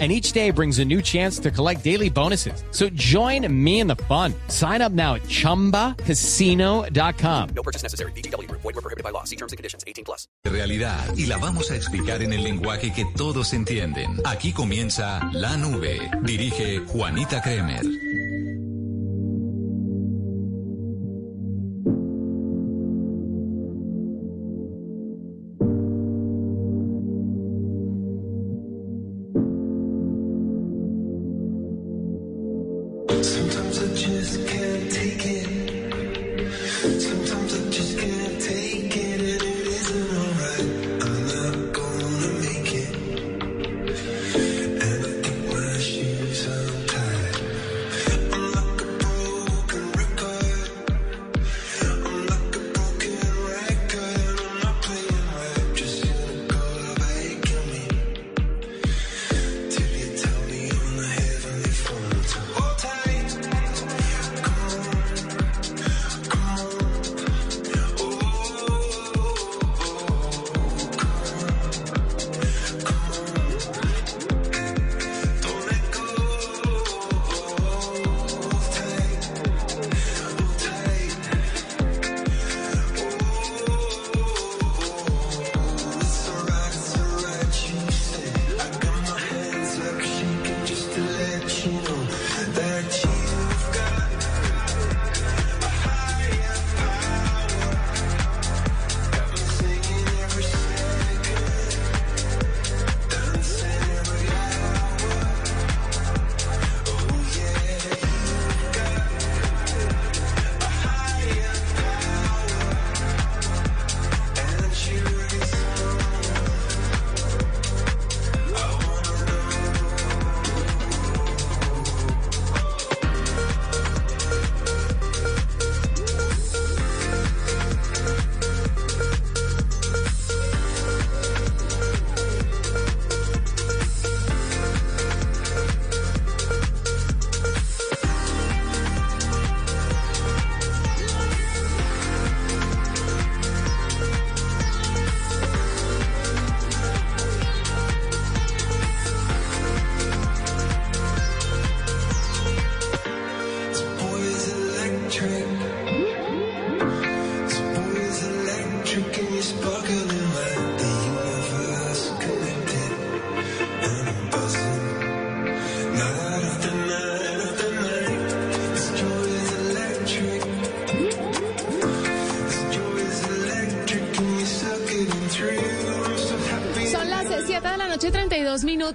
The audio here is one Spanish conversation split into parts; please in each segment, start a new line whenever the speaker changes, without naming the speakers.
and each day brings a new chance to collect daily bonuses. So join me in the fun. Sign up now at ChumbaCasino.com.
No purchase necessary. BGW. Void were prohibited by law. See terms and conditions. 18 plus.
Realidad. Y la vamos a explicar en el lenguaje que todos entienden. Aquí comienza La Nube. Dirige Juanita Kremer.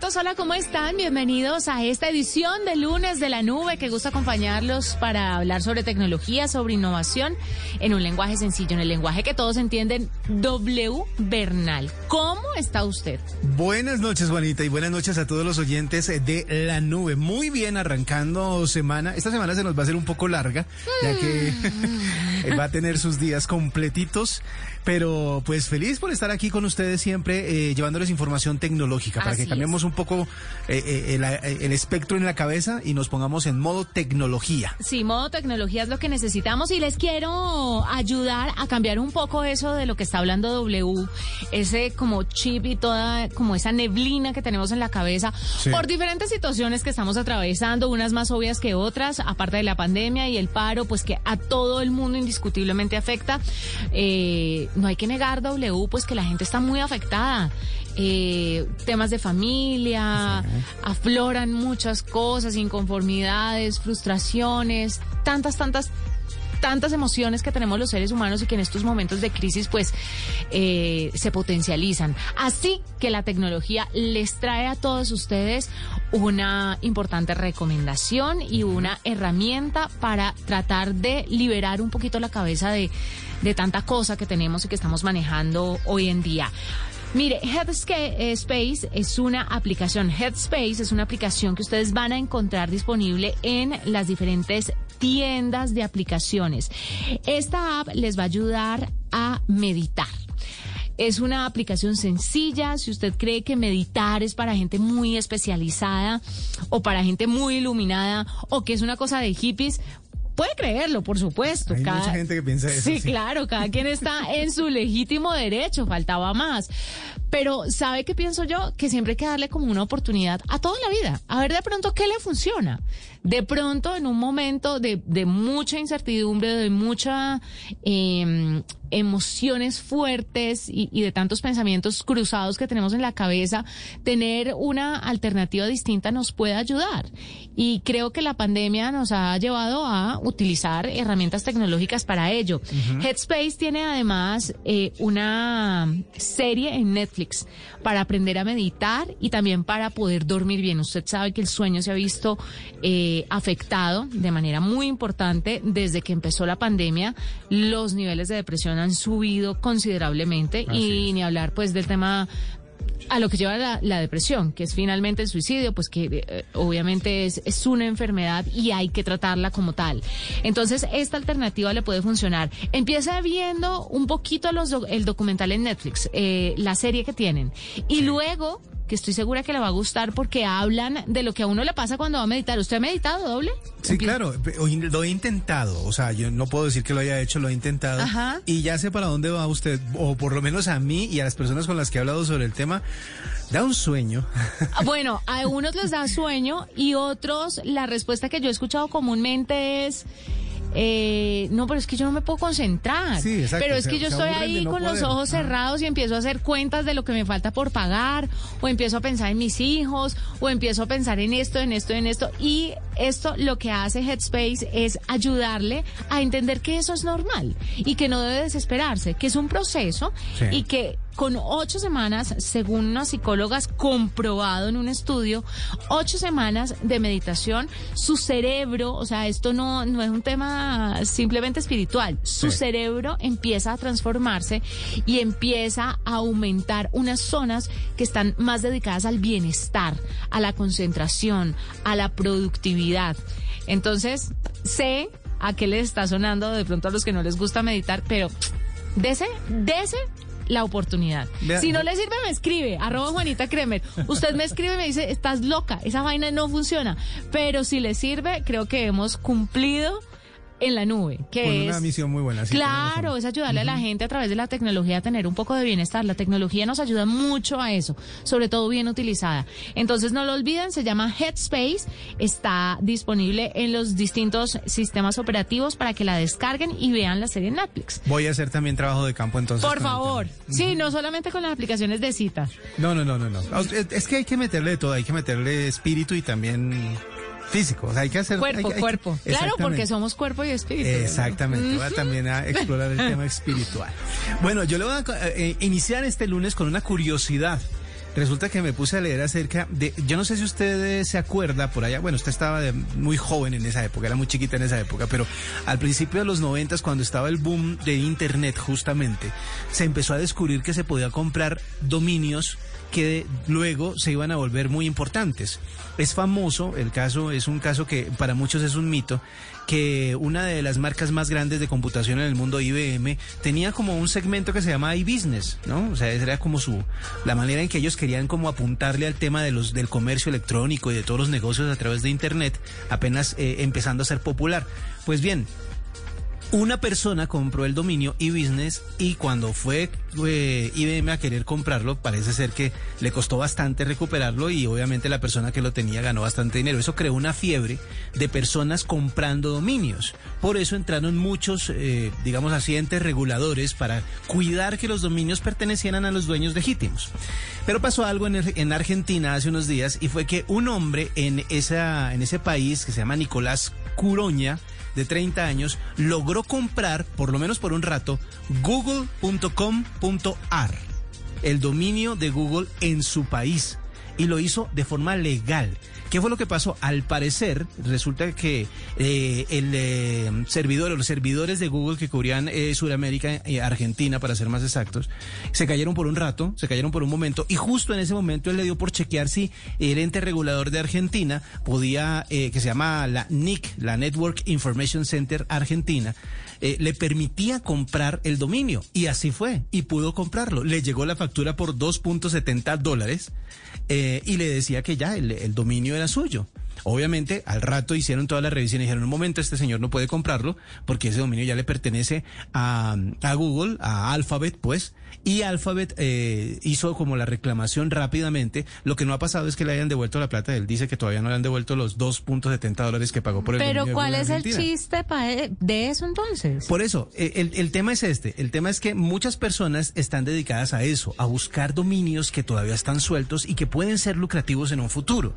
32 minutos. Hola, ¿cómo están? Bienvenidos a esta edición de lunes de la nube que gusta acompañarlos para hablar sobre tecnología, sobre innovación en un lenguaje sencillo, en el lenguaje que todos entienden. W Bernal. ¿Cómo está usted?
Buenas noches, Juanita, y buenas noches a todos los oyentes de La Nube. Muy bien, arrancando semana. Esta semana se nos va a hacer un poco larga, ya que va a tener sus días completitos. Pero pues feliz por estar aquí con ustedes siempre, eh, llevándoles información tecnológica, para
Así
que
es.
cambiemos un poco eh, eh, el, el espectro en la cabeza y nos pongamos en modo tecnología.
Sí, modo tecnología es lo que necesitamos y les quiero ayudar a cambiar un poco eso de lo que está hablando W, ese como chip y toda como esa neblina que tenemos en la cabeza
Sí.
por diferentes situaciones que estamos atravesando, unas más obvias que otras, aparte de la pandemia y el paro, pues que a todo el mundo indiscutiblemente afecta. Eh, no hay que negar W, pues que la gente está muy afectada. Eh, temas de familia, afloran muchas cosas, inconformidades, frustraciones, tantas, tantas tantas emociones que tenemos los seres humanos y que en estos momentos de crisis pues eh, se potencializan. Así que la tecnología les trae a todos ustedes una importante recomendación y una herramienta para tratar de liberar un poquito la cabeza de, de tanta cosa que tenemos y que estamos manejando hoy en día. Mire, Headspace es una aplicación, Headspace es una aplicación que ustedes van a encontrar disponible en las diferentes tiendas de aplicaciones. Esta app les va a ayudar a meditar. Es una aplicación sencilla. Si usted cree que meditar es para gente muy especializada o para gente muy iluminada o que es una cosa de hippies, puede creerlo, por supuesto.
Hay mucha gente que piensa eso,
Sí,
sí.
claro, cada quien está en su legítimo derecho, faltaba más. Pero ¿sabe qué pienso yo? Que siempre hay que darle como una oportunidad a toda la vida. A ver de pronto qué le funciona. De pronto, en un momento de, de mucha incertidumbre, de mucha eh, emociones fuertes y, y de tantos pensamientos cruzados que tenemos en la cabeza, tener una alternativa distinta nos puede ayudar. Y creo que la pandemia nos ha llevado a utilizar herramientas tecnológicas para ello. Headspace tiene además eh, una serie en Netflix para aprender a meditar y también para poder dormir bien. Usted sabe que el sueño se ha visto eh, afectado de manera muy importante desde que empezó la pandemia. Los niveles de depresión han subido considerablemente y ni hablar pues del tema a lo que lleva la, la depresión, que es finalmente el suicidio, pues que eh, obviamente es, es una enfermedad y hay que tratarla como tal. Entonces, esta alternativa le puede funcionar. Empieza viendo un poquito los el documental en Netflix, eh, la serie que tienen, y luego que estoy segura que le va a gustar porque hablan de lo que a uno le pasa cuando va a meditar. ¿Usted ha meditado doble?
Sí, claro, lo he intentado, o sea, yo no puedo decir que lo haya hecho, lo he intentado
Ajá.
y ya sé para dónde va usted, o por lo menos a mí y a las personas con las que he hablado sobre el tema, da un sueño.
Ah, Bueno, a unos les da sueño y otros la respuesta que yo he escuchado comúnmente es... eh, no, pero es que yo no me puedo concentrar.
Sí, exacto,
Pero es
se-
que yo estoy ahí
no
con los ojos
Ajá.
cerrados y empiezo a hacer cuentas de lo que me falta por pagar, o empiezo a pensar en mis hijos, o empiezo a pensar en esto, en esto, en esto. Y esto lo que hace Headspace es ayudarle a entender que eso es normal y que no debe desesperarse, que es un proceso
Sí.
y que con ocho semanas, según unas psicólogas comprobado en un estudio, ocho semanas de meditación, su cerebro, o sea, esto no, no es un tema simplemente espiritual, su
Sí.
cerebro empieza a transformarse y empieza a aumentar unas zonas que están más dedicadas al bienestar, a la concentración, a la productividad. Entonces, sé a qué les está sonando de pronto a los que no les gusta meditar, pero dese, dese la oportunidad.
Vea-
si no le sirve, me escribe, arroba Juanita Kremer. Usted me escribe y me dice, estás loca, esa vaina no funciona. Pero si le sirve, creo que hemos cumplido en la nube, que
Con
es...
una misión muy buena. sí,
Claro, es ayudarle a la gente a través de la tecnología a tener un poco de bienestar. La tecnología nos ayuda mucho a eso, sobre todo bien utilizada. Entonces no lo olviden, se llama Headspace, está disponible en los distintos sistemas operativos para que la descarguen y vean la serie en Netflix.
Voy a hacer también trabajo de campo entonces.
Por favor. Sí, no solamente con las aplicaciones de cita.
No, no, no, no, no. Es- Es que hay que meterle de todo, hay que meterle espíritu y también físico. O sea, hay que hacer... hay
Cuerpo,
que- hay que-
cuerpo. Claro, porque somos cuerpo y espíritu.
Exactamente, voy a también a explorar el tema espiritual. Bueno, yo le voy a eh, iniciar este lunes con una curiosidad. Resulta que me puse a leer acerca de, yo no sé si usted eh, se acuerda por allá, bueno, usted estaba de- muy joven en esa época, era muy chiquita en esa época, pero al principio de los noventas, cuando estaba el boom de Internet justamente, se empezó a descubrir que se podía comprar dominios que luego se iban a volver muy importantes. Es famoso, el caso es un caso que para muchos es un mito, que una de las marcas más grandes de computación en el mundo, IBM, tenía como un segmento que se llama iBusiness, ¿no? O sea, esa era como su la manera en que ellos querían como apuntarle al tema de los del comercio electrónico y de todos los negocios a través de internet, apenas eh, empezando a ser popular. Pues bien, una persona compró el dominio eBusiness y cuando fue eh, IBM a querer comprarlo, parece ser que le costó bastante recuperarlo y obviamente la persona que lo tenía ganó bastante dinero. Eso creó una fiebre de personas comprando dominios. Por eso entraron muchos, eh, digamos así, reguladores para cuidar que los dominios pertenecieran a los dueños legítimos. Pero pasó algo en Argentina hace unos días y fue que un hombre en, esa, en ese país que se llama Nicolás Curoña, de 30 años, logró comprar, por lo menos por un rato, google.com.ar, el dominio de Google en su país. y lo hizo de forma legal. ¿Qué fue lo que pasó? Al parecer, resulta que eh, el eh, servidor, los servidores de Google que cubrían eh, Sudamérica y Argentina, para ser más exactos, se cayeron por un rato, se cayeron por un momento, y justo en ese momento él le dio por chequear si el ente regulador de Argentina podía, eh, que se llama la NIC, la Network Information Center Argentina, eh, le permitía comprar el dominio. Y así fue, y pudo comprarlo. Le llegó la factura por 2.70 dólares eh, y le decía que ya el, el dominio era suyo. Obviamente, al rato hicieron toda la revisión y dijeron, un momento, este señor no puede comprarlo porque ese dominio ya le pertenece a, a Google, a Alphabet, pues, y Alphabet eh, hizo como la reclamación rápidamente. Lo que no ha pasado es que le hayan devuelto la plata. Él dice que todavía no le han devuelto los 2.70 dólares que pagó por el
Pero
dominio
¿cuál es el chiste pa- de eso entonces?
Por eso, el, el tema es este. El tema es que muchas personas están dedicadas a eso, a buscar dominios que todavía están sueltos y que pueden ser lucrativos en un futuro.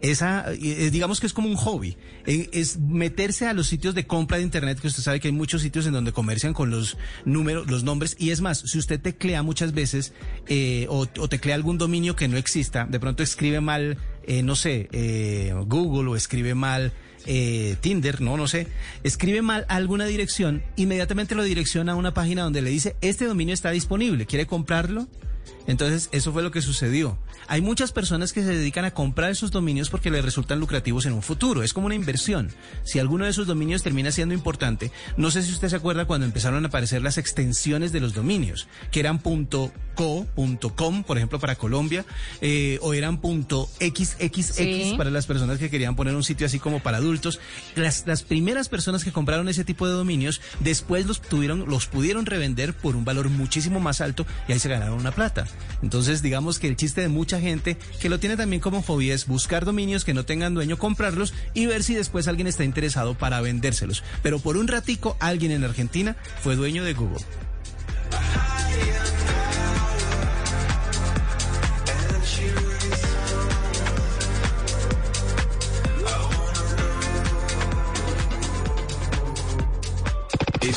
Esa, eh, digamos que es como un hobby. Eh, es meterse a los sitios de compra de internet, que usted sabe que hay muchos sitios en donde comercian con los números, los nombres. Y es más, si usted teclea muchas veces eh, o, o teclea algún dominio que no exista, de pronto escribe mal, eh, no sé, eh, Google o escribe mal eh, Tinder, no, no sé, escribe mal alguna dirección, inmediatamente lo direcciona a una página donde le dice, este dominio está disponible, ¿quiere comprarlo? Entonces, eso fue lo que sucedió. Hay muchas personas que se dedican a comprar esos dominios porque les resultan lucrativos en un futuro. Es como una inversión. Si alguno de esos dominios termina siendo importante, no sé si usted se acuerda cuando empezaron a aparecer las extensiones de los dominios, que eran .co, .com, por ejemplo, para Colombia, eh, o eran .xxx
Sí.
para las personas que querían poner un sitio así como para adultos. Las, las primeras personas que compraron ese tipo de dominios, después los tuvieron, los pudieron revender por un valor muchísimo más alto y ahí se ganaron una plata. Entonces, digamos que el chiste de mucha gente que lo tiene también como hobby es buscar dominios que no tengan dueño, comprarlos y ver si después alguien está interesado para vendérselos. Pero por un ratico, alguien en Argentina fue dueño de Google.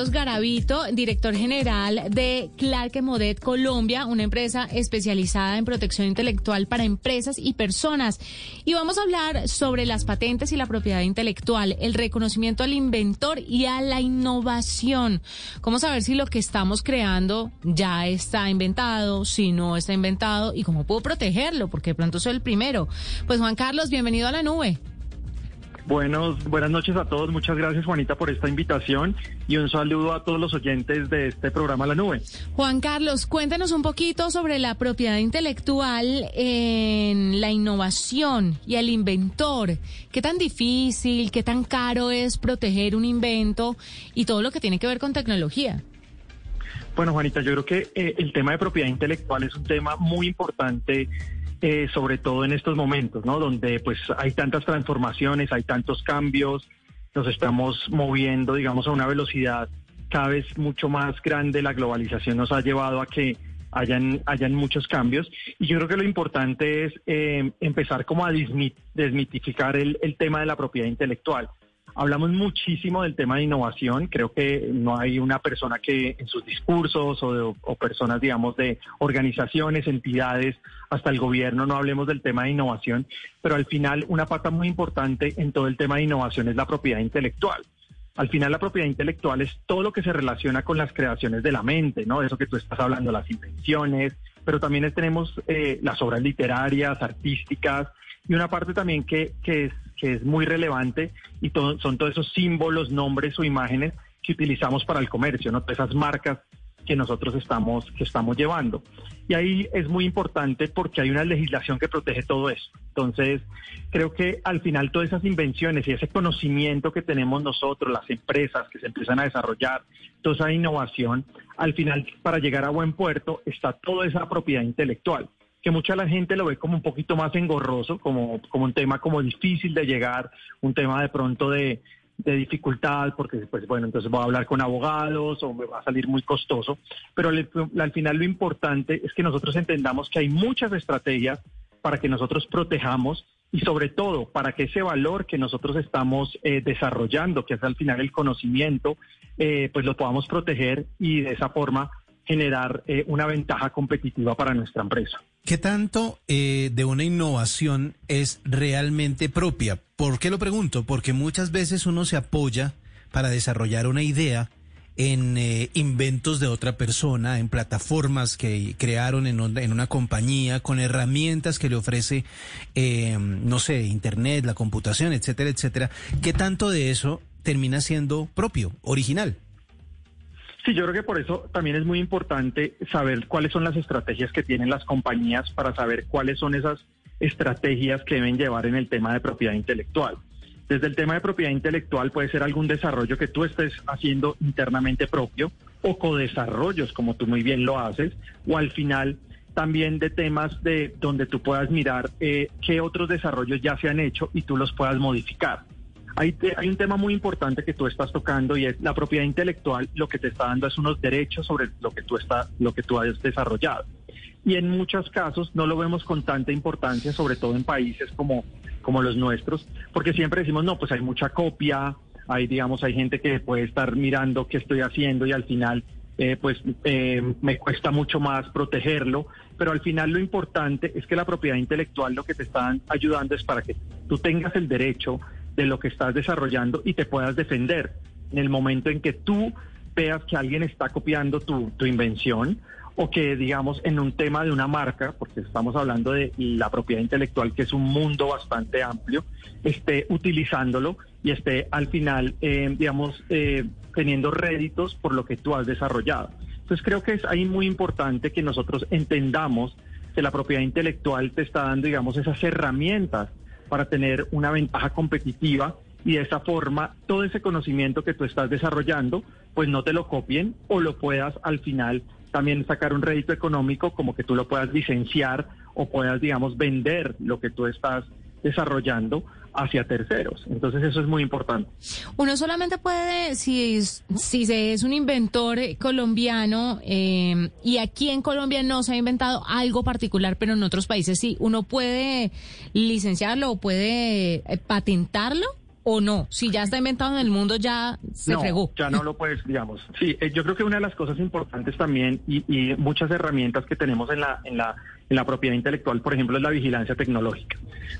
Carlos Garavito, director general de Clark Modet Colombia, una empresa especializada en protección intelectual para empresas y personas. Y vamos a hablar sobre las patentes y la propiedad intelectual, el reconocimiento al inventor y a la innovación. ¿Cómo saber si lo que estamos creando ya está inventado, si no está inventado y cómo puedo protegerlo? Porque de pronto soy el primero. Pues Juan Carlos, bienvenido a la nube.
Buenos, buenas noches a todos. Muchas gracias, Juanita, por esta invitación y un saludo a todos los oyentes de este programa La Nube.
Juan Carlos, cuéntanos un poquito sobre la propiedad intelectual en la innovación y el inventor. ¿Qué tan difícil, qué tan caro es proteger un invento y todo lo que tiene que ver con tecnología?
Bueno, Juanita, yo creo que eh, el tema de propiedad intelectual es un tema muy importante, eh, sobre todo en estos momentos, ¿no? Donde pues hay tantas transformaciones, hay tantos cambios, nos estamos moviendo, digamos, a una velocidad cada vez mucho más grande. La globalización nos ha llevado a que hayan, hayan muchos cambios. Y yo creo que lo importante es eh, empezar como a desmitificar el, el tema de la propiedad intelectual. Hablamos muchísimo del tema de innovación. Creo que no hay una persona que en sus discursos o, de- o personas, digamos, de organizaciones, entidades, hasta el gobierno, no hablemos del tema de innovación. Pero al final, una pata muy importante en todo el tema de innovación es la propiedad intelectual. Al final, la propiedad intelectual es todo lo que se relaciona con las creaciones de la mente, ¿no? Eso que tú estás hablando, las invenciones, pero también tenemos eh, las obras literarias, artísticas, y una parte también que, que, es, que es muy relevante y son todos esos símbolos, nombres o imágenes que utilizamos para el comercio, ¿no? Esas marcas que nosotros estamos, que estamos llevando. Y ahí es muy importante porque hay una legislación que protege todo eso. Entonces, creo que al final todas esas invenciones y ese conocimiento que tenemos nosotros, las empresas que se empiezan a desarrollar, toda esa innovación, al final para llegar a buen puerto está toda esa propiedad intelectual. Que mucha la gente lo ve como un poquito más engorroso, como, como un tema como difícil de llegar, un tema de pronto de, de dificultad, porque pues bueno, entonces voy a hablar con abogados o me va a salir muy costoso, pero al, al final lo importante es que nosotros entendamos que hay muchas estrategias para que nosotros protejamos y sobre todo para que ese valor que nosotros estamos eh, desarrollando, que es al final el conocimiento, eh, pues lo podamos proteger y de esa forma generar eh, una ventaja competitiva para nuestra empresa.
¿Qué tanto eh, de una innovación es realmente propia? ¿Por qué lo pregunto? Porque muchas veces uno se apoya para desarrollar una idea en eh, inventos de otra persona, en plataformas que crearon en, en una compañía, con herramientas que le ofrece, eh, no sé, Internet, la computación, etcétera, etcétera. ¿Qué tanto de eso termina siendo propio, original?
Sí, yo creo que por eso también es muy importante saber cuáles son las estrategias que tienen las compañías para saber cuáles son esas estrategias que deben llevar en el tema de propiedad intelectual. Desde el tema de propiedad intelectual puede ser algún desarrollo que tú estés haciendo internamente propio o codesarrollos, como tú muy bien lo haces, o al final también de temas de donde tú puedas mirar eh, qué otros desarrollos ya se han hecho y tú los puedas modificar. Hay, hay un tema muy importante que tú estás tocando y es la propiedad intelectual. Lo que te está dando es unos derechos sobre lo que tú lo que tú has desarrollado. Y en muchos casos no lo vemos con tanta importancia, sobre todo en países como, como los nuestros, porque siempre decimos, no, pues hay mucha copia, hay, digamos, hay gente que puede estar mirando qué estoy haciendo y al final, eh, pues, eh, me cuesta mucho más protegerlo. Pero al final lo importante es que la propiedad intelectual lo que te están ayudando es para que tú tengas el derecho de lo que estás desarrollando y te puedas defender en el momento en que tú veas que alguien está copiando tu, tu invención o que, digamos, en un tema de una marca, porque estamos hablando de la propiedad intelectual, que es un mundo bastante amplio, esté utilizándolo y esté al final, eh, digamos, eh, teniendo réditos por lo que tú has desarrollado. Entonces creo que es ahí muy importante que nosotros entendamos que la propiedad intelectual te está dando, digamos, esas herramientas para tener una ventaja competitiva y de esa forma todo ese conocimiento que tú estás desarrollando, pues no te lo copien o lo puedas al final también sacar un rédito económico como que tú lo puedas licenciar o puedas, digamos, vender lo que tú estás desarrollando hacia terceros. Entonces eso es muy importante.
Uno solamente puede, si, es- si se es un inventor eh, colombiano eh, y aquí en Colombia no se ha inventado algo particular, pero en otros países sí, uno puede licenciarlo o puede eh, patentarlo o no. Si ya está inventado en el mundo ya se
no,
fregó.
Ya no lo puedes, digamos. Sí, eh, yo creo que una de las cosas importantes también y, y muchas herramientas que tenemos en la, en la en la propiedad intelectual, por ejemplo, es la vigilancia tecnológica.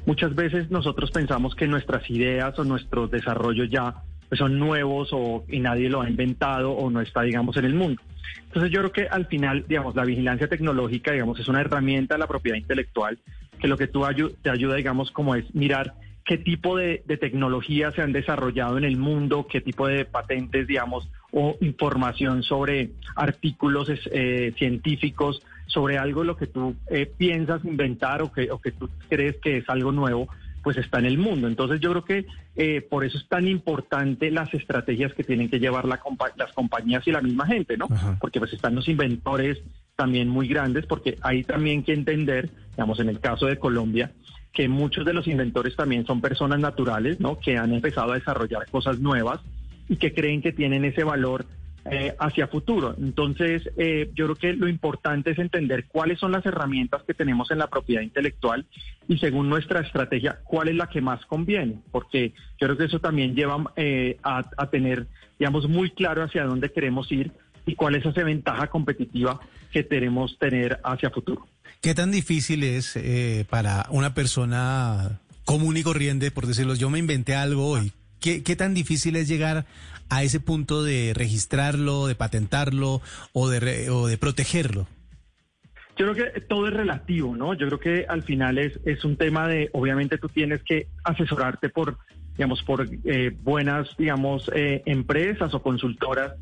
Muchas veces nosotros pensamos que nuestras ideas o nuestros desarrollos ya pues, son nuevos o y nadie lo ha inventado o no está, digamos, en el mundo. Entonces yo creo que al final, digamos, la vigilancia tecnológica, digamos, es una herramienta de la propiedad intelectual que lo que tú ayu- te ayuda, digamos, como es mirar qué tipo de, de tecnologías se han desarrollado en el mundo, qué tipo de patentes, digamos, o información sobre artículos eh, científicos, sobre algo lo que tú eh, piensas inventar o que, o que tú crees que es algo nuevo, pues está en el mundo. Entonces yo creo que eh, por eso es tan importante las estrategias que tienen que llevar la compa- las compañías y la misma gente, ¿no?
Ajá.
Porque pues están los inventores también muy grandes, porque hay también que entender, digamos, en el caso de Colombia, que muchos de los inventores también son personas naturales, ¿no? Que han empezado a desarrollar cosas nuevas y que creen que tienen ese valor eh, hacia futuro. Entonces, eh, yo creo que lo importante es entender cuáles son las herramientas que tenemos en la propiedad intelectual y según nuestra estrategia, cuál es la que más conviene, porque yo creo que eso también lleva eh, a, a tener, digamos, muy claro hacia dónde queremos ir y cuál es esa ventaja competitiva que queremos tener hacia futuro.
¿Qué tan difícil es eh, para una persona común y corriente, por decirlo, yo me inventé algo hoy? ¿Qué, qué tan difícil es llegar a ese punto de registrarlo, de patentarlo o de, re- o de protegerlo?
Yo creo que todo es relativo, ¿no? Yo creo que al final es, es un tema de, obviamente tú tienes que asesorarte por, digamos, por eh, buenas, digamos, eh, empresas o consultoras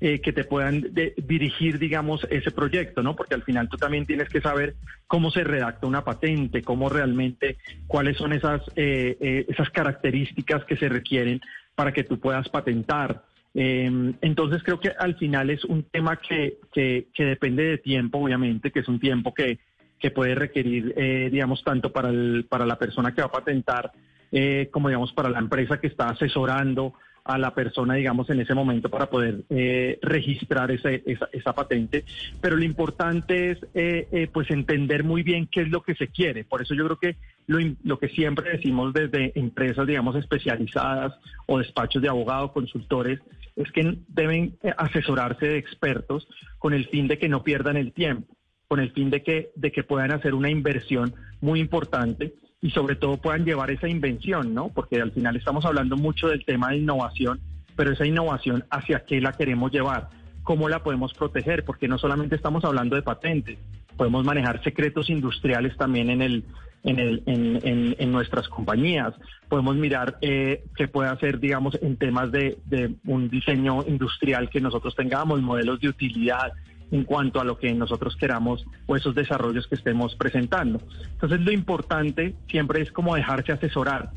eh, que te puedan dirigir, digamos, ese proyecto, ¿no? Porque al final tú también tienes que saber cómo se redacta una patente, cómo realmente, cuáles son esas, eh, eh, esas características que se requieren para que tú puedas patentar. Eh, entonces creo que al final es un tema que, que, que depende de tiempo, obviamente, que es un tiempo que, que puede requerir, eh, digamos, tanto para, el, para la persona que va a patentar eh, como, digamos, para la empresa que está asesorando a la persona, digamos, en ese momento para poder eh, registrar ese- esa, esa patente. Pero lo importante es, eh, eh, pues, entender muy bien qué es lo que se quiere. Por eso yo creo que lo, lo que siempre decimos desde empresas, digamos, especializadas o despachos de abogados, consultores, es que deben eh, asesorarse de expertos con el fin de que no pierdan el tiempo, con el fin de que, de que puedan hacer una inversión muy importante y sobre todo puedan llevar esa invención, ¿no? Porque al final estamos hablando mucho del tema de innovación, pero esa innovación, ¿hacia qué la queremos llevar? ¿Cómo la podemos proteger? Porque no solamente estamos hablando de patentes, podemos manejar secretos industriales también en el en, el, en, en- en nuestras compañías. Podemos mirar eh, qué puede hacer, digamos, en temas de, de un diseño industrial que nosotros tengamos, modelos de utilidad en cuanto a lo que nosotros queramos o esos desarrollos que estemos presentando. Entonces, lo importante siempre es como dejarse asesorar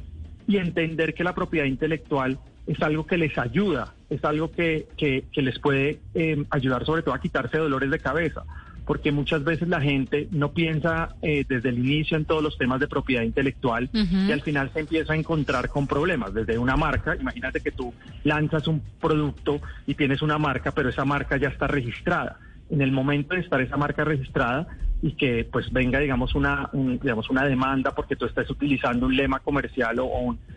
y entender que la propiedad intelectual es algo que les ayuda, es algo que, que- que les puede eh, ayudar sobre todo a quitarse dolores de cabeza, porque muchas veces la gente no piensa eh, desde el inicio en todos los temas de propiedad intelectual y al final se empieza a encontrar con problemas, desde una marca, imagínate que tú lanzas un producto y tienes una marca, pero esa marca ya está registrada. En el momento de estar esa marca registrada y que pues venga digamos una un- digamos una demanda porque tú estás utilizando un lema comercial o,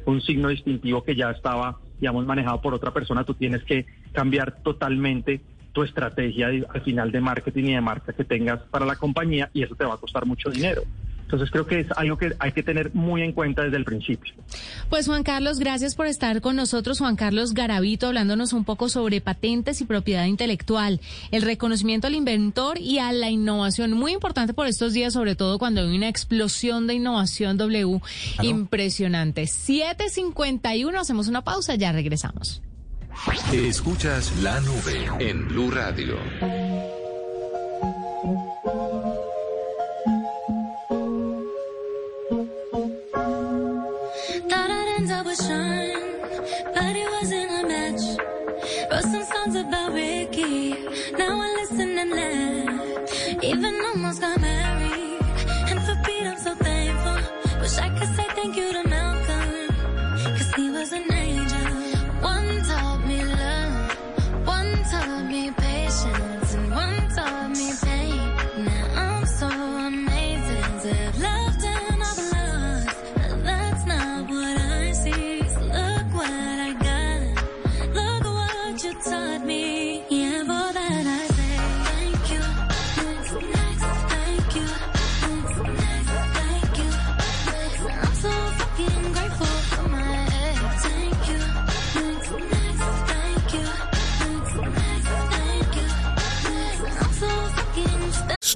un, signo distintivo que ya estaba digamos manejado por otra persona tú tienes que cambiar totalmente tu estrategia al final de marketing y de marca que tengas para la compañía y eso te va a costar mucho dinero entonces creo que es algo que hay que tener muy en cuenta desde el principio
Pues Juan Carlos, gracias por estar con nosotros. Juan Carlos Garavito, hablándonos un poco sobre patentes y propiedad intelectual, el reconocimiento al inventor y a la innovación. Muy importante por estos días, sobre todo cuando hay una explosión de innovación W impresionante. 7.51, hacemos una pausa, ya regresamos.
Escuchas la nube en Blue Radio.
End up with Sean, but it wasn't a match. Wrote some songs about Ricky, now I listen and laugh. Even almost got married,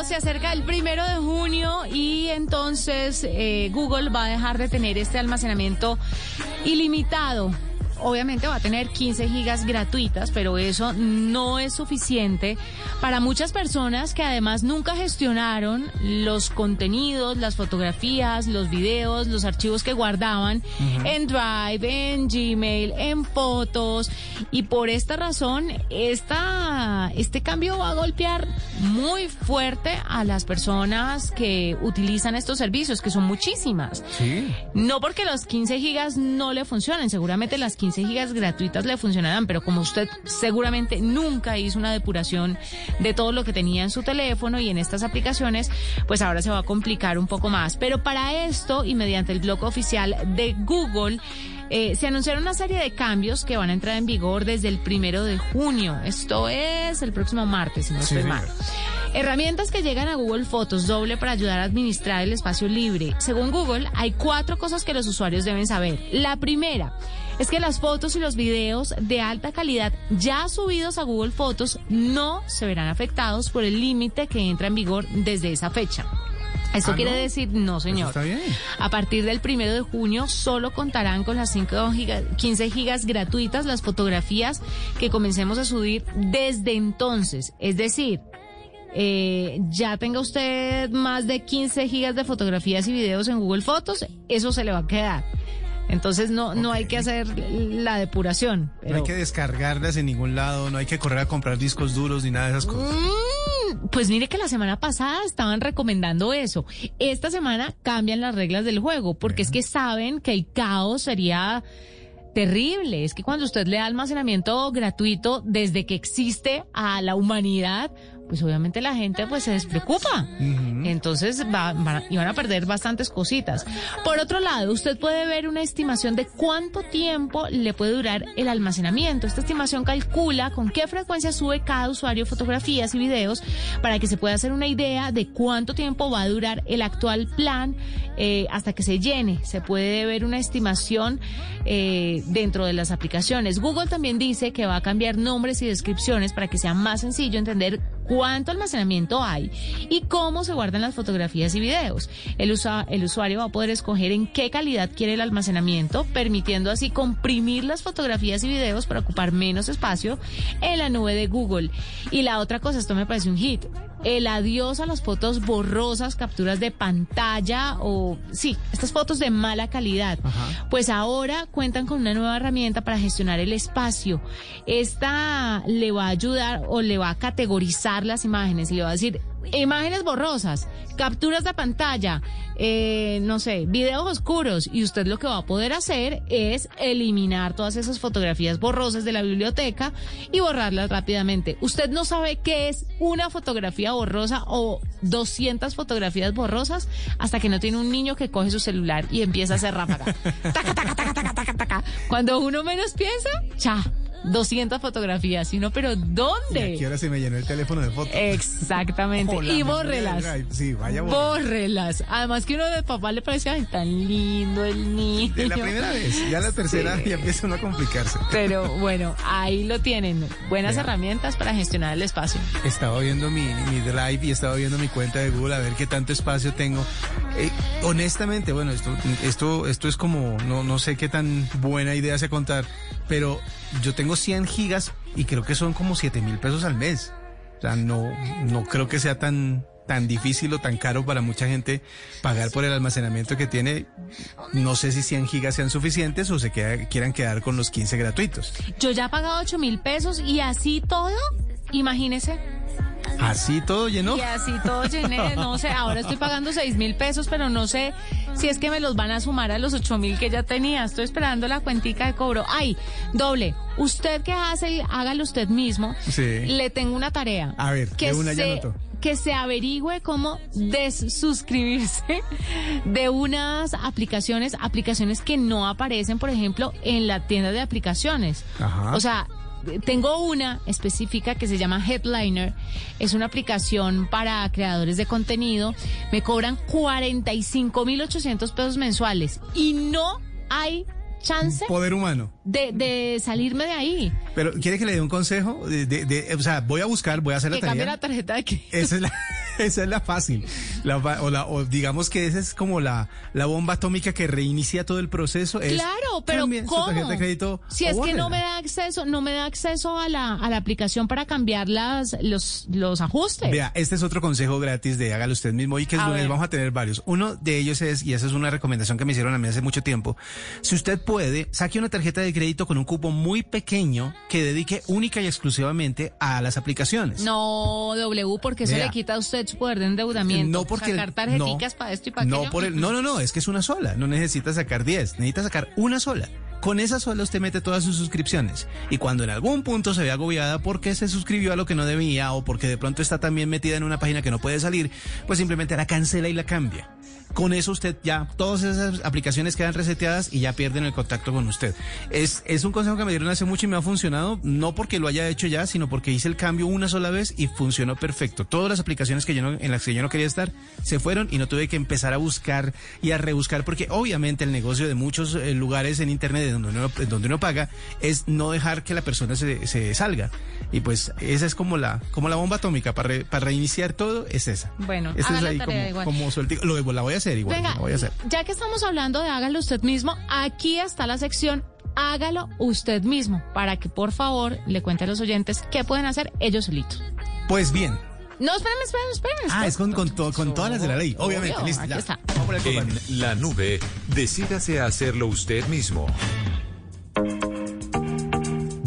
752 se acerca el primero de junio y entonces eh, Google va a dejar de tener este almacenamiento ilimitado. Obviamente va a tener 15 gigas gratuitas, pero eso no es suficiente para muchas personas que además nunca gestionaron los contenidos, las fotografías, los videos, los archivos que guardaban en Drive, en Gmail, en fotos. Y por esta razón, esta, este cambio va a golpear muy fuerte a las personas que utilizan estos servicios, que son muchísimas.
Sí.
No porque los 15 gigas no le funcionen, seguramente las 15 gigas gratuitas le funcionarán, pero como usted seguramente nunca hizo una depuración de todo lo que tenía en su teléfono y en estas aplicaciones, pues ahora se va a complicar un poco más. Pero para esto y mediante el blog oficial de Google, eh, se anunciaron una serie de cambios que van a entrar en vigor desde el primero de junio. Esto es el próximo martes, si no
Sí,
estoy mal.
señor.
Herramientas que llegan a Google Fotos doble para ayudar a administrar el espacio libre. Según Google, hay cuatro cosas que los usuarios deben saber. La primera es que las fotos y los videos de alta calidad ya subidos a Google Fotos no se verán afectados por el límite que entra en vigor desde esa fecha. Esto
Ah,
quiere
¿no?
decir, no
Eso
señor.
está bien.
A partir del primero de junio solo contarán con las 5 giga- 15 gigas gratuitas las fotografías que comencemos a subir desde entonces. Es decir, eh, ya tenga usted más de 15 gigas de fotografías y videos en Google Fotos, eso se le va a quedar. Entonces no, no hay que hacer la depuración.
No hay que descargarlas en ningún lado, no hay que correr a comprar discos duros ni nada de esas cosas.
Mm, Pues mire que la semana pasada estaban recomendando eso. Esta semana cambian las reglas del juego porque es que saben que el caos sería terrible. Es que cuando usted le da almacenamiento gratuito desde que existe a la humanidad, pues obviamente la gente pues se despreocupa. Entonces va, van, y van a perder bastantes cositas. Por otro lado, usted puede ver una estimación de cuánto tiempo le puede durar el almacenamiento. Esta estimación calcula con qué frecuencia sube cada usuario fotografías y videos para que se pueda hacer una idea de cuánto tiempo va a durar el actual plan eh, hasta que se llene. Se puede ver una estimación eh, dentro de las aplicaciones. Google también dice que va a cambiar nombres y descripciones para que sea más sencillo entender cuánto almacenamiento hay y cómo se guardan las fotografías y videos. El, el usuario va a poder escoger en qué calidad quiere el almacenamiento, permitiendo así comprimir las fotografías y videos para ocupar menos espacio en la nube de Google. Y la otra cosa, esto me parece un hit. El adiós a las fotos borrosas, capturas de pantalla o, sí, estas fotos de mala calidad. Pues ahora cuentan con una nueva herramienta para gestionar el espacio. Esta le va a ayudar o le va a categorizar las imágenes y le va a decir imágenes borrosas, capturas de pantalla, eh, no sé, videos oscuros. Y usted lo que va a poder hacer es eliminar todas esas fotografías borrosas de la biblioteca y borrarlas rápidamente. Usted no sabe qué es una fotografía borrosa o 200 fotografías borrosas hasta que no tiene un niño que coge su celular y empieza a hacer ráfaga. Taca, taca, taca, taca, taca, taca. Cuando uno menos piensa, cha, 200 fotografías. Y uno, pero
¿Y
¿dónde?
a qué hora se me llenó el teléfono de fotos?
Exactamente. Y bórrelas.
Sí, vaya.
Bórrelas. Además que uno de papá le parece ay, tan lindo el niño.
De la primera vez, ya la tercera
Sí.
ya empieza uno a complicarse.
Pero bueno, ahí lo tienen. Buenas herramientas para gestionar el espacio.
Estaba viendo mi, mi drive y estaba viendo mi cuenta de Google a ver qué tanto espacio tengo. Eh, honestamente, bueno, esto, esto, esto es como, no, no sé qué tan buena idea sea contar, pero yo tengo 100 gigas y creo que son como 7 mil pesos al mes. O sea, no, no creo que sea tan, tan difícil o tan caro para mucha gente pagar por el almacenamiento que tiene. No sé si 100 gigas sean suficientes o se quieran quedar con los 15 gratuitos.
Yo ya he pagado 8 mil pesos y así todo, imagínese.
Así todo llenó.
Y así todo llené, no sé, ahora estoy pagando 6 mil pesos, pero no sé si es que me los van a sumar a los 8 mil que ya tenía. Estoy esperando la cuentica de cobro. Ay, doble, usted que hace, hágalo usted mismo.
Sí.
Le tengo una tarea.
A ver,
que
de una ya
se, que se averigüe cómo desuscribirse de unas aplicaciones, aplicaciones que no aparecen, por ejemplo, en la tienda de aplicaciones.
Ajá.
O sea, tengo una específica que se llama Headliner. Es una aplicación para creadores de contenido. Me cobran 45.800 pesos mensuales y no hay chance
Poder humano.
De, de salirme de ahí.
Pero ¿quiere que le dé un consejo? De, de- de- o sea, voy a buscar, voy a hacer la
Que
tarea.
la tarjeta de crédito.
Esa es la, Esa es la fácil. La o, la- o digamos que esa es como la, la bomba atómica que reinicia todo el proceso. es
Claro, pero ¿cómo?
tarjeta de crédito
si es que no me da acceso, no me da acceso a la, a la aplicación para cambiar las, los, los ajustes.
Vea, este es otro consejo gratis de hágalo usted mismo y que es
A
lunes
ver.
vamos a tener varios. Uno de ellos es, y esa es una recomendación que me hicieron a mí hace mucho tiempo, si usted puede, saque una tarjeta de crédito con un cupo muy pequeño que dedique única y exclusivamente a las aplicaciones.
No, W, porque eso
Vea.
le quita a usted su poder de endeudamiento.
No porque
Sacar tarjeticas para esto y para
no
aquello.
por el, no no no es que es una sola no necesita sacar 10 necesita sacar una sola con esa sola usted mete todas sus suscripciones y cuando en algún punto se ve agobiada porque se suscribió a lo que no debía o porque de pronto está también metida en una página que no puede salir pues simplemente la cancela y la cambia con eso usted ya todas esas aplicaciones quedan reseteadas y ya pierden el contacto con usted. Es es un consejo que me dieron hace mucho y me ha funcionado no porque lo haya hecho ya sino porque hice el cambio una sola vez y funcionó perfecto. Todas las aplicaciones que yo no, en las que yo no quería estar se fueron y no tuve que empezar a buscar y a rebuscar porque obviamente el negocio de muchos eh, lugares en internet de donde uno, donde uno paga es no dejar que la persona se, se salga. Y pues esa es como la como la bomba atómica. Para, re- para reiniciar todo es esa.
Bueno,
Esa es ahí como, como sueltico. Lo, la voy a hacer igual
Venga,
voy a hacer
ya que estamos hablando de hágalo usted mismo, aquí está la sección hágalo usted mismo, para que por favor le cuente a los oyentes qué pueden hacer ellos solitos.
pues bien
No, espérenme, espérenme, espérenme.
ah es con, con, to- con todas las de la ley
Obvio,
obviamente listo
aquí
ya.
está.
Vamos a poner el
En la nube, decídase a hacerlo usted mismo.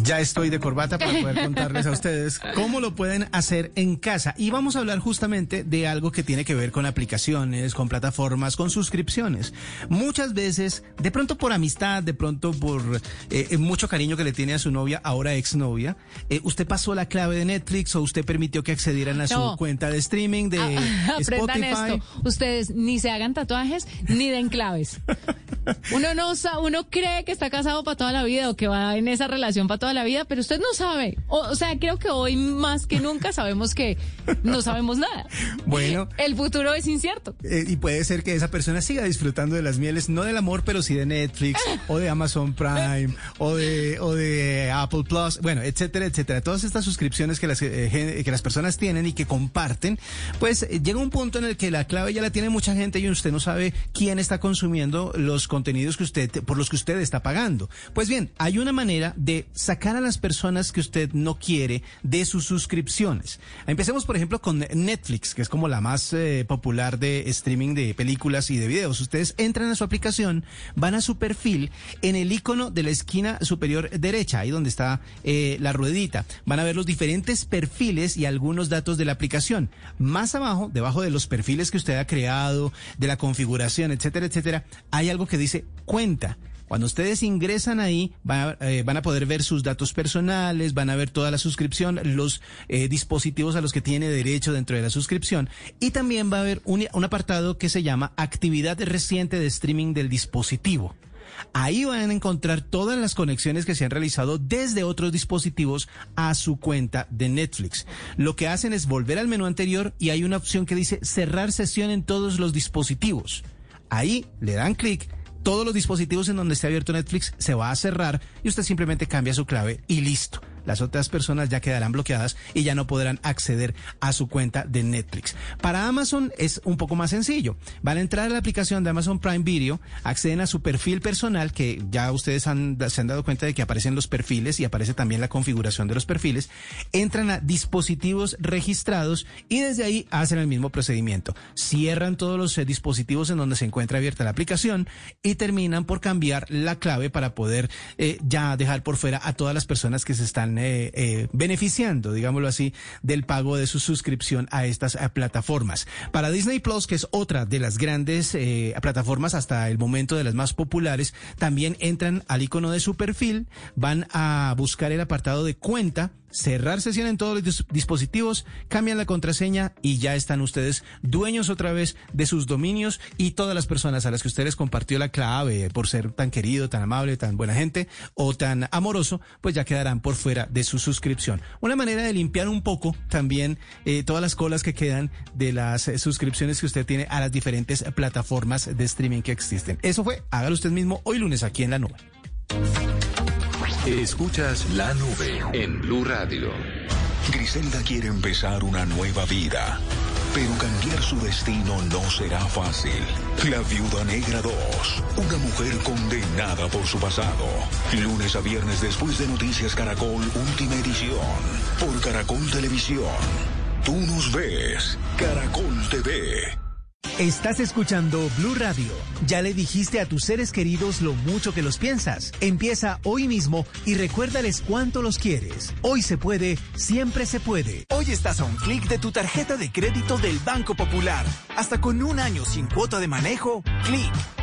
Ya estoy de corbata para poder contarles a ustedes cómo lo pueden hacer en casa. Y vamos a hablar justamente de algo que tiene que ver con aplicaciones, con plataformas, con suscripciones. Muchas veces, de pronto por amistad, de pronto por eh, mucho cariño que le tiene a su novia, ahora exnovia, eh, usted pasó la clave de Netflix o usted permitió que accedieran a
No.
su cuenta de streaming de
Ah,
Spotify.
esto. Ustedes ni se hagan tatuajes ni den claves. Uno no uno cree que está casado para toda la vida o que va en esa relación para toda la vida, pero usted no sabe. O, o sea, creo que hoy más que nunca sabemos que no sabemos nada.
Bueno.
El futuro es incierto.
Eh, y puede ser que esa persona siga disfrutando de las mieles, no del amor, pero sí de Netflix, o de Amazon Prime, o de, o de Apple Plus, bueno, etcétera, etcétera. Todas estas suscripciones que las, eh, que las personas tienen y que comparten, pues eh, llega un punto en el que la clave ya la tiene mucha gente y usted no sabe quién está consumiendo los contenidos que usted, por los que usted está pagando. Pues bien, hay una manera de sacar a las personas que usted no quiere de sus suscripciones. Empecemos, por ejemplo, con Netflix, que es como la más eh, popular de streaming de películas y de videos. Ustedes entran a su aplicación, van a su perfil, en el icono de la esquina superior derecha, ahí donde está eh, la ruedita, van a ver los diferentes perfiles y algunos datos de la aplicación. Más abajo, debajo de los perfiles que usted ha creado, de la configuración, etcétera, etcétera, hay algo que dice cuenta. Cuando ustedes ingresan ahí, eh, van a poder ver sus datos personales, van a ver toda la suscripción, los eh, dispositivos a los que tiene derecho dentro de la suscripción y también va a haber un apartado que se llama actividad reciente de streaming del dispositivo. Ahí van a encontrar todas las conexiones que se han realizado desde otros dispositivos a su cuenta de Netflix. Lo que hacen es volver al menú anterior y hay una opción que dice cerrar sesión en todos los dispositivos. Ahí le dan clic todos los dispositivos en donde esté abierto Netflix se va a cerrar y usted simplemente cambia su clave y listo. Las otras personas ya quedarán bloqueadas y ya no podrán acceder a su cuenta de Netflix. Para Amazon es un poco más sencillo. Van a entrar a la aplicación de Amazon Prime Video, acceden a su perfil personal, que ya ustedes han- se han dado cuenta de que aparecen los perfiles y aparece también la configuración de los perfiles. Entran a dispositivos registrados y desde ahí hacen el mismo procedimiento. Cierran todos los eh, dispositivos en donde se encuentra abierta la aplicación y terminan por cambiar la clave para poder eh, ya dejar por fuera a todas las personas que se están eh, eh, beneficiando, digámoslo así, del pago de su suscripción a estas eh, plataformas. Para Disney Plus, que es otra de las grandes eh, plataformas hasta el momento de las más populares, también entran al icono de su perfil, van a buscar el apartado de cuenta, cerrar sesión en todos los dis- dispositivos, cambian la contraseña y ya están ustedes dueños otra vez de sus dominios y todas las personas a las que ustedes compartió la clave por ser tan querido, tan amable, tan buena gente o tan amoroso, pues ya quedarán por fuera de su suscripción. Una manera de limpiar un poco también eh, todas las colas que quedan de las eh, suscripciones que usted tiene a las diferentes plataformas de streaming que existen. Eso fue, hágalo usted mismo hoy lunes aquí en la nube.
Escuchas la nube en Blue Radio.
Griselda quiere empezar una nueva vida.
Pero cambiar su destino no será fácil. La Viuda Negra 2. Una mujer condenada por su pasado. Lunes a viernes después de Noticias Caracol, última edición. Por Caracol Televisión. Tú nos ves. Caracol TV.
Estás escuchando Blue Radio. Ya le dijiste a tus seres queridos lo mucho que los piensas. Empieza hoy mismo y recuérdales cuánto los quieres. Hoy se puede, siempre se puede.
Hoy estás a un clic de tu tarjeta de crédito del Banco Popular. Hasta con un año sin cuota de manejo, clic.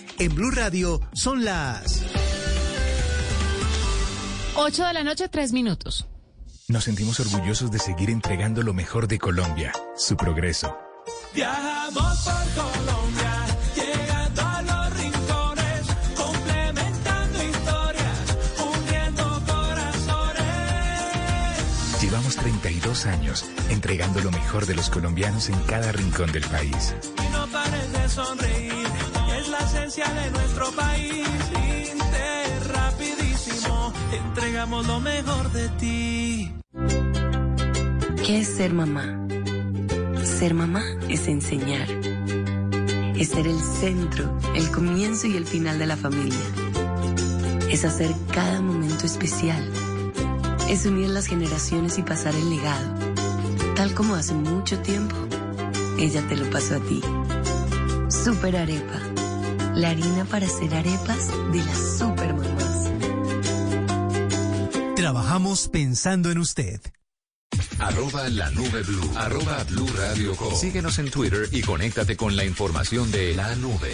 En Blue Radio son las
8 de la noche, 3 minutos.
Nos sentimos orgullosos de seguir entregando lo mejor de Colombia, su progreso.
Viajamos por Colombia, llegando a los rincones, complementando historias, uniendo corazones.
Llevamos 32 años entregando lo mejor de los colombianos en cada rincón del país.
Y no pares de sonreír, de nuestro país. Interrapidísimo, entregamos lo mejor de ti.
¿Qué es ser mamá? Ser mamá es enseñar. Es ser el centro, el comienzo y el final de la familia. Es hacer cada momento especial. Es unir las generaciones y pasar el legado. Tal como hace mucho tiempo, ella te lo pasó a ti. Super Arepa. La harina para hacer arepas de las super mamás.
Trabajamos pensando en usted.
Arroba la nube blue. Arroba blue radio com. Síguenos en Twitter y conéctate con la información de la nube.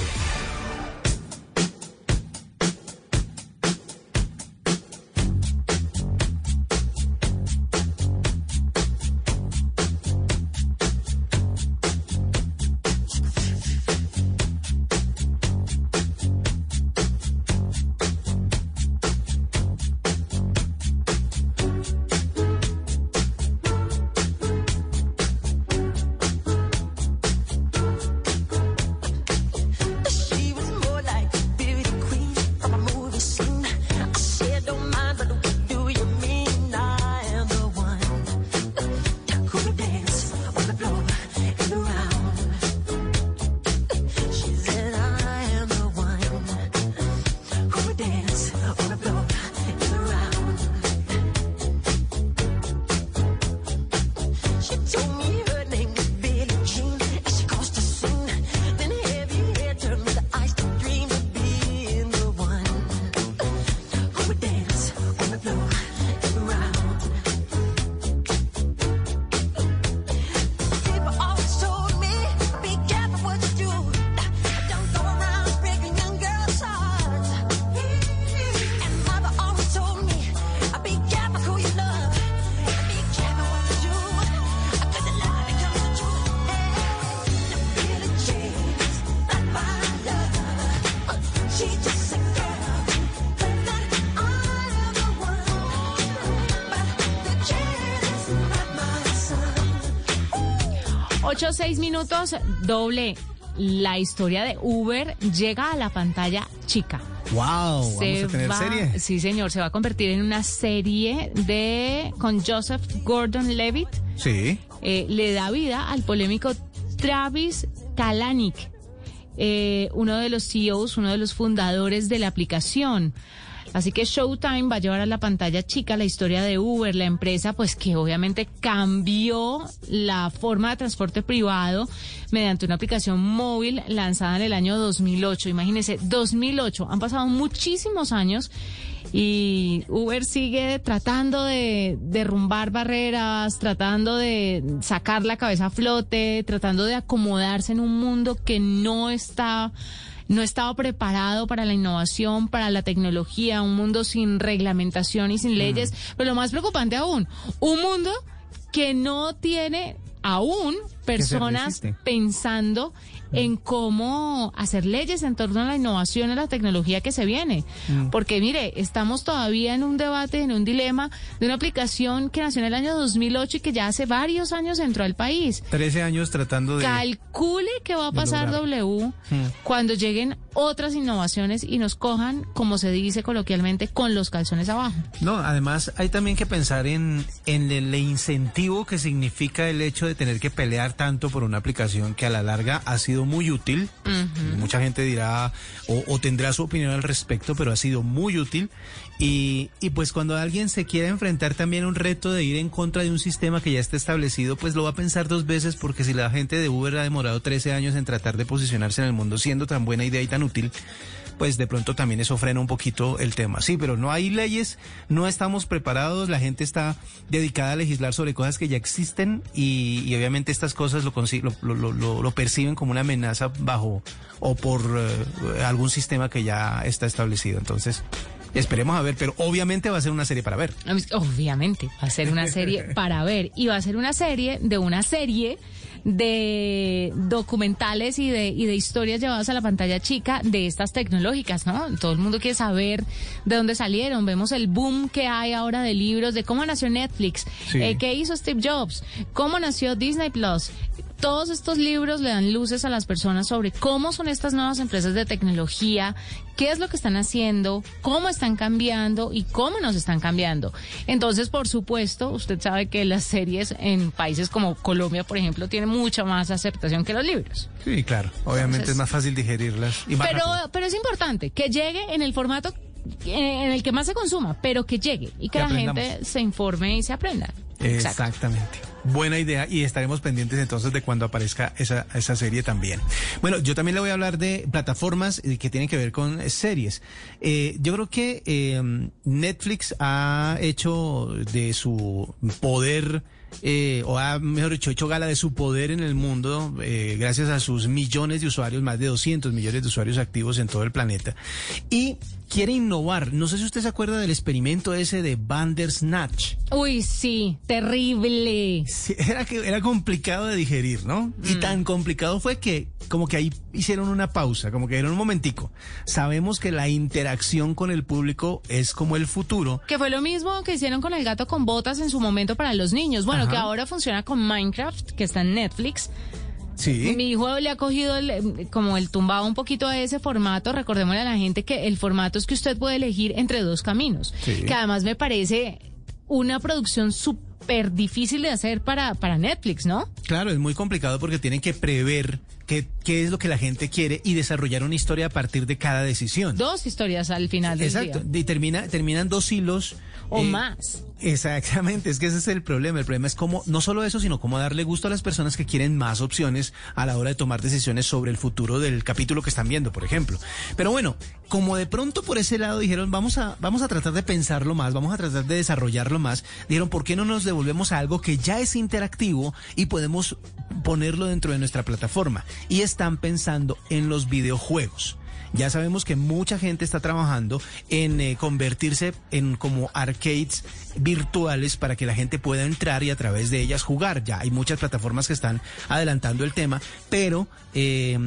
8 6 minutos, doble. La historia de Uber llega a la pantalla chica.
Wow, vamos
Se
a tener
va-
serie.
Sí, señor, se va a convertir en una serie de con Joseph Gordon-Levitt.
Sí.
Eh, le da vida al polémico Travis Kalanick, eh, uno de los CEOs, uno de los fundadores de la aplicación. Así que Showtime va a llevar a la pantalla chica la historia de Uber, la empresa pues que obviamente cambió la forma de transporte privado mediante una aplicación móvil lanzada en el año 2008. Imagínense, 2008, han pasado muchísimos años y Uber sigue tratando de derrumbar barreras, tratando de sacar la cabeza a flote, tratando de acomodarse en un mundo que no está no estaba preparado para la innovación, para la tecnología, un mundo sin reglamentación y sin leyes, pero lo más preocupante aún, un mundo que no tiene aún personas pensando en cómo hacer leyes en torno a la innovación y la tecnología que se viene.
Mm.
Porque mire, estamos todavía en un debate, en un dilema de una aplicación que nació en el año 2008 y que ya hace varios años entró al país.
13 años tratando de...
Calcule qué va a pasar. W
Hmm.
cuando lleguen otras innovaciones y nos cojan, como se dice coloquialmente, con los calzones abajo.
No, además hay también que pensar en, en el incentivo que significa el hecho de tener que pelear tanto por una aplicación que a la larga ha sido muy útil. Mucha gente dirá o, o tendrá su opinión al respecto, pero ha sido muy útil. Y, y pues cuando alguien se quiera enfrentar también a un reto de ir en contra de un sistema que ya está establecido, pues lo va a pensar dos veces porque si la gente de Uber ha demorado 13 años en tratar de posicionarse en el mundo siendo tan buena idea y tan útil, pues de pronto también eso frena un poquito el tema. Sí, pero no hay leyes, no estamos preparados, la gente está dedicada a legislar sobre cosas que ya existen y, y obviamente estas cosas lo, lo- lo- lo perciben como una amenaza bajo o por eh, algún sistema que ya está establecido. Entonces, esperemos a ver, pero obviamente va a ser una serie para ver.
Obviamente, va a ser una serie para ver. Y va a ser una serie de una serie de documentales y de, y de historias llevadas a la pantalla chica de estas tecnológicas, ¿no? Todo el mundo quiere saber de dónde salieron. Vemos el boom que hay ahora de libros, de cómo nació Netflix,
Sí.
eh, qué hizo Steve Jobs, cómo nació Disney Plus. Todos estos libros le dan luces a las personas sobre cómo son estas nuevas empresas de tecnología, qué es lo que están haciendo, cómo están cambiando y cómo nos están cambiando. Entonces, por supuesto, usted sabe que las series en países como Colombia, por ejemplo, tienen mucha más aceptación que los libros.
Sí, claro. Obviamente
Entonces-
es más fácil digerirlas. Y más
Pero,
rápido.
pero es importante que llegue en el formato eh, en el que más se consuma, pero que llegue y que,
Que
la
aprendamos.
gente se informe y se aprenda. Exacto.
Buena idea y estaremos pendientes entonces de cuando aparezca esa, esa serie también. Bueno, yo también le voy a hablar de plataformas eh, que tienen que ver con series. Eh, yo creo que eh, Netflix ha hecho de su poder, eh, o ha, mejor dicho, hecho gala de su poder en el mundo eh, gracias a sus millones de usuarios, más de 200 millones de usuarios activos en todo el planeta. Y quiere innovar. No sé si usted se acuerda del experimento ese de Bandersnatch.
Uy, sí, terrible.
Sí, era que era complicado de digerir, ¿no? Y
Mm.
tan complicado fue que como que ahí hicieron una pausa, como que dieron un momentico. Sabemos que la interacción con el público es como el futuro.
Que fue lo mismo que hicieron con el gato con botas en su momento para los niños. Bueno,
Ajá.
que ahora funciona con Minecraft, que está en Netflix.
Sí.
Mi hijo le ha cogido el, como el tumbado un poquito a ese formato. Recordémosle a la gente que el formato es que usted puede elegir entre dos caminos.
Sí.
Que además me parece una producción súper difícil de hacer para, para Netflix, ¿no?
Claro, es muy complicado porque tienen que prever qué, qué es lo que la gente quiere y desarrollar una historia a partir de cada decisión.
Dos historias al final del
Exacto.
día.
Y termina, terminan dos hilos.
O
eh,
más.
Exactamente, es que ese es el problema. El problema es cómo, no solo eso, sino cómo darle gusto a las personas que quieren más opciones a la hora de tomar decisiones sobre el futuro del capítulo que están viendo, por ejemplo. Pero bueno, como de pronto por ese lado dijeron, vamos a, vamos a tratar de pensarlo más, vamos a tratar de desarrollarlo más, dijeron, ¿por qué no nos devolvemos a algo que ya es interactivo y podemos ponerlo dentro de nuestra plataforma? Y están pensando en los videojuegos. Ya sabemos que mucha gente está trabajando en eh, convertirse en como arcades virtuales para que la gente pueda entrar y a través de ellas jugar. Ya hay muchas plataformas que están adelantando el tema, pero eh,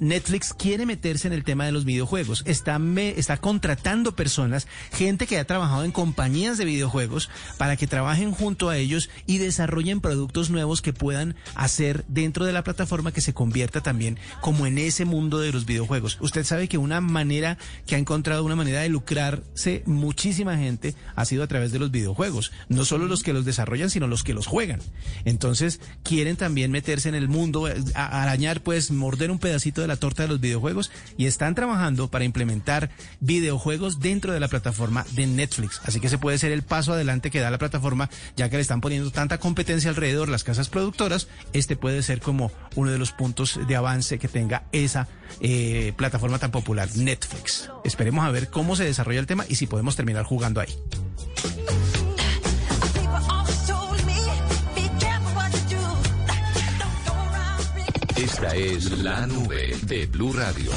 Netflix quiere meterse en el tema de los videojuegos. Está, me- está contratando personas, gente que ha trabajado en compañías de videojuegos, para que trabajen junto a ellos y desarrollen productos nuevos que puedan hacer dentro de la plataforma que se convierta también como en ese mundo de los videojuegos. Usted sabe que una manera que ha encontrado una manera de lucrarse muchísima gente ha sido a través de los videojuegos. No solo los que los desarrollan, sino los que los juegan. Entonces, quieren también meterse en el mundo, eh, arañar, pues, morder un pedacito de la torta de los videojuegos y están trabajando para implementar videojuegos dentro de la plataforma de Netflix. Así que ese puede ser el paso adelante que da la plataforma, ya que le están poniendo tanta competencia alrededor las casas productoras. Este puede ser como uno de los puntos de avance que tenga esa eh, plataforma popular, Netflix. Esperemos a ver cómo se desarrolla el tema y si podemos terminar jugando ahí.
Esta es la nube de Blue Radio.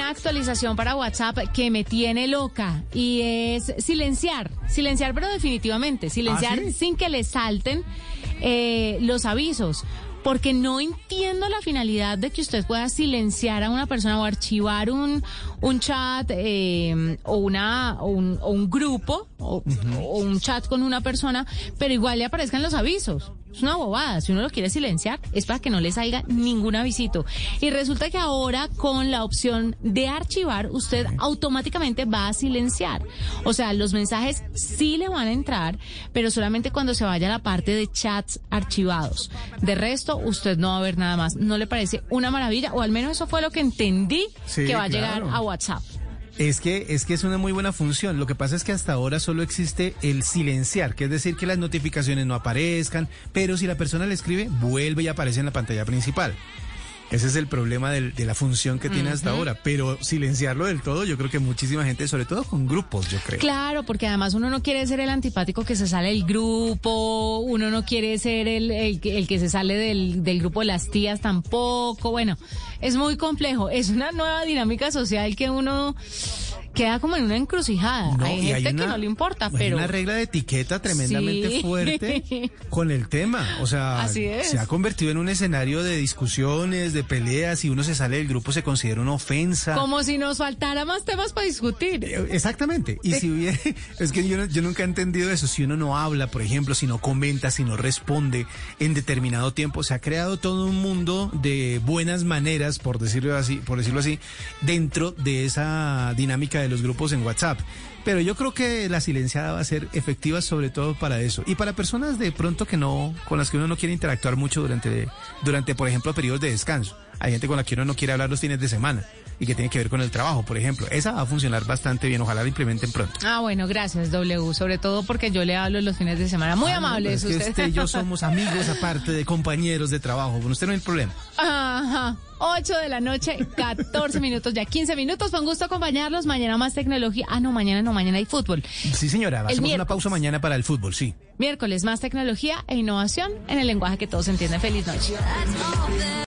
Una actualización para WhatsApp que me tiene loca y es silenciar, silenciar pero definitivamente, silenciar
¿Ah, sí?
sin que le salten eh, los avisos. Porque no entiendo la finalidad de que usted pueda silenciar a una persona o archivar un, un chat eh, o, una, o, un, o un grupo o, o un chat con una persona, pero igual le aparezcan los avisos. Es una bobada. Si uno lo quiere silenciar, es para que no le salga ningún avisito. Y resulta que ahora con la opción de archivar, usted automáticamente va a silenciar. O sea, los mensajes sí le van a entrar, pero solamente cuando se vaya a la parte de chats archivados. De resto, usted no va a ver nada más. ¿No le parece una maravilla? O al menos eso fue lo que entendí
Sí,
que va a
claro.
llegar a WhatsApp.
Es que, es que es una muy buena función. Lo que pasa es que hasta ahora solo existe el silenciar, que es decir que las notificaciones no aparezcan, pero si la persona le escribe, vuelve y aparece en la pantalla principal. Ese es el problema del- de la función que tiene hasta ahora. Pero silenciarlo del todo, yo creo que muchísima gente, sobre todo con grupos, yo creo.
Claro, porque además uno no quiere ser el antipático que se sale del grupo, uno no quiere ser el, el, que- el que se sale del, del grupo de las tías tampoco. Bueno, es muy complejo. Es una nueva dinámica social que uno queda como en una encrucijada.
No,
hay gente que no le importa,
Hay
pero...
una regla de etiqueta tremendamente
Sí.
fuerte con el tema. O sea,
Así es.
se ha convertido en un escenario de discusiones, de peleas, y uno se sale del grupo se considera una ofensa.
Como si nos faltara más temas para discutir.
Eh, Exactamente. Y si hubiera, es que yo, no- yo nunca he entendido eso. Si uno no habla, por ejemplo, si no comenta, si no responde en determinado tiempo, se ha creado todo un mundo de buenas maneras, por decirlo así, por decirlo así, dentro de esa dinámica de los grupos en WhatsApp. Pero yo creo que la silenciada va a ser efectiva sobre todo para eso. Y para personas de pronto que no, con las que uno no quiere interactuar mucho durante, durante, por ejemplo, periodos de descanso. Hay gente con la que uno no quiere hablar los fines de semana y que tiene que ver con el trabajo, por ejemplo. Esa va a funcionar bastante bien. Ojalá la implementen pronto.
Ah, bueno, gracias, W. Sobre todo porque yo le hablo los fines de semana. Muy
Ah, no,
amable
pero
es
que
usted.
y yo somos amigos aparte de compañeros de trabajo. Con usted no hay problema.
Ajá. 8 de la noche, 14 minutos, ya 15 minutos. Fue un gusto acompañarlos. Mañana más tecnología. Ah, no, mañana no, mañana hay fútbol.
Sí, señora. Hacemos una pausa mañana para el fútbol, sí.
Miércoles más tecnología e innovación en el lenguaje que todos entienden. Feliz noche.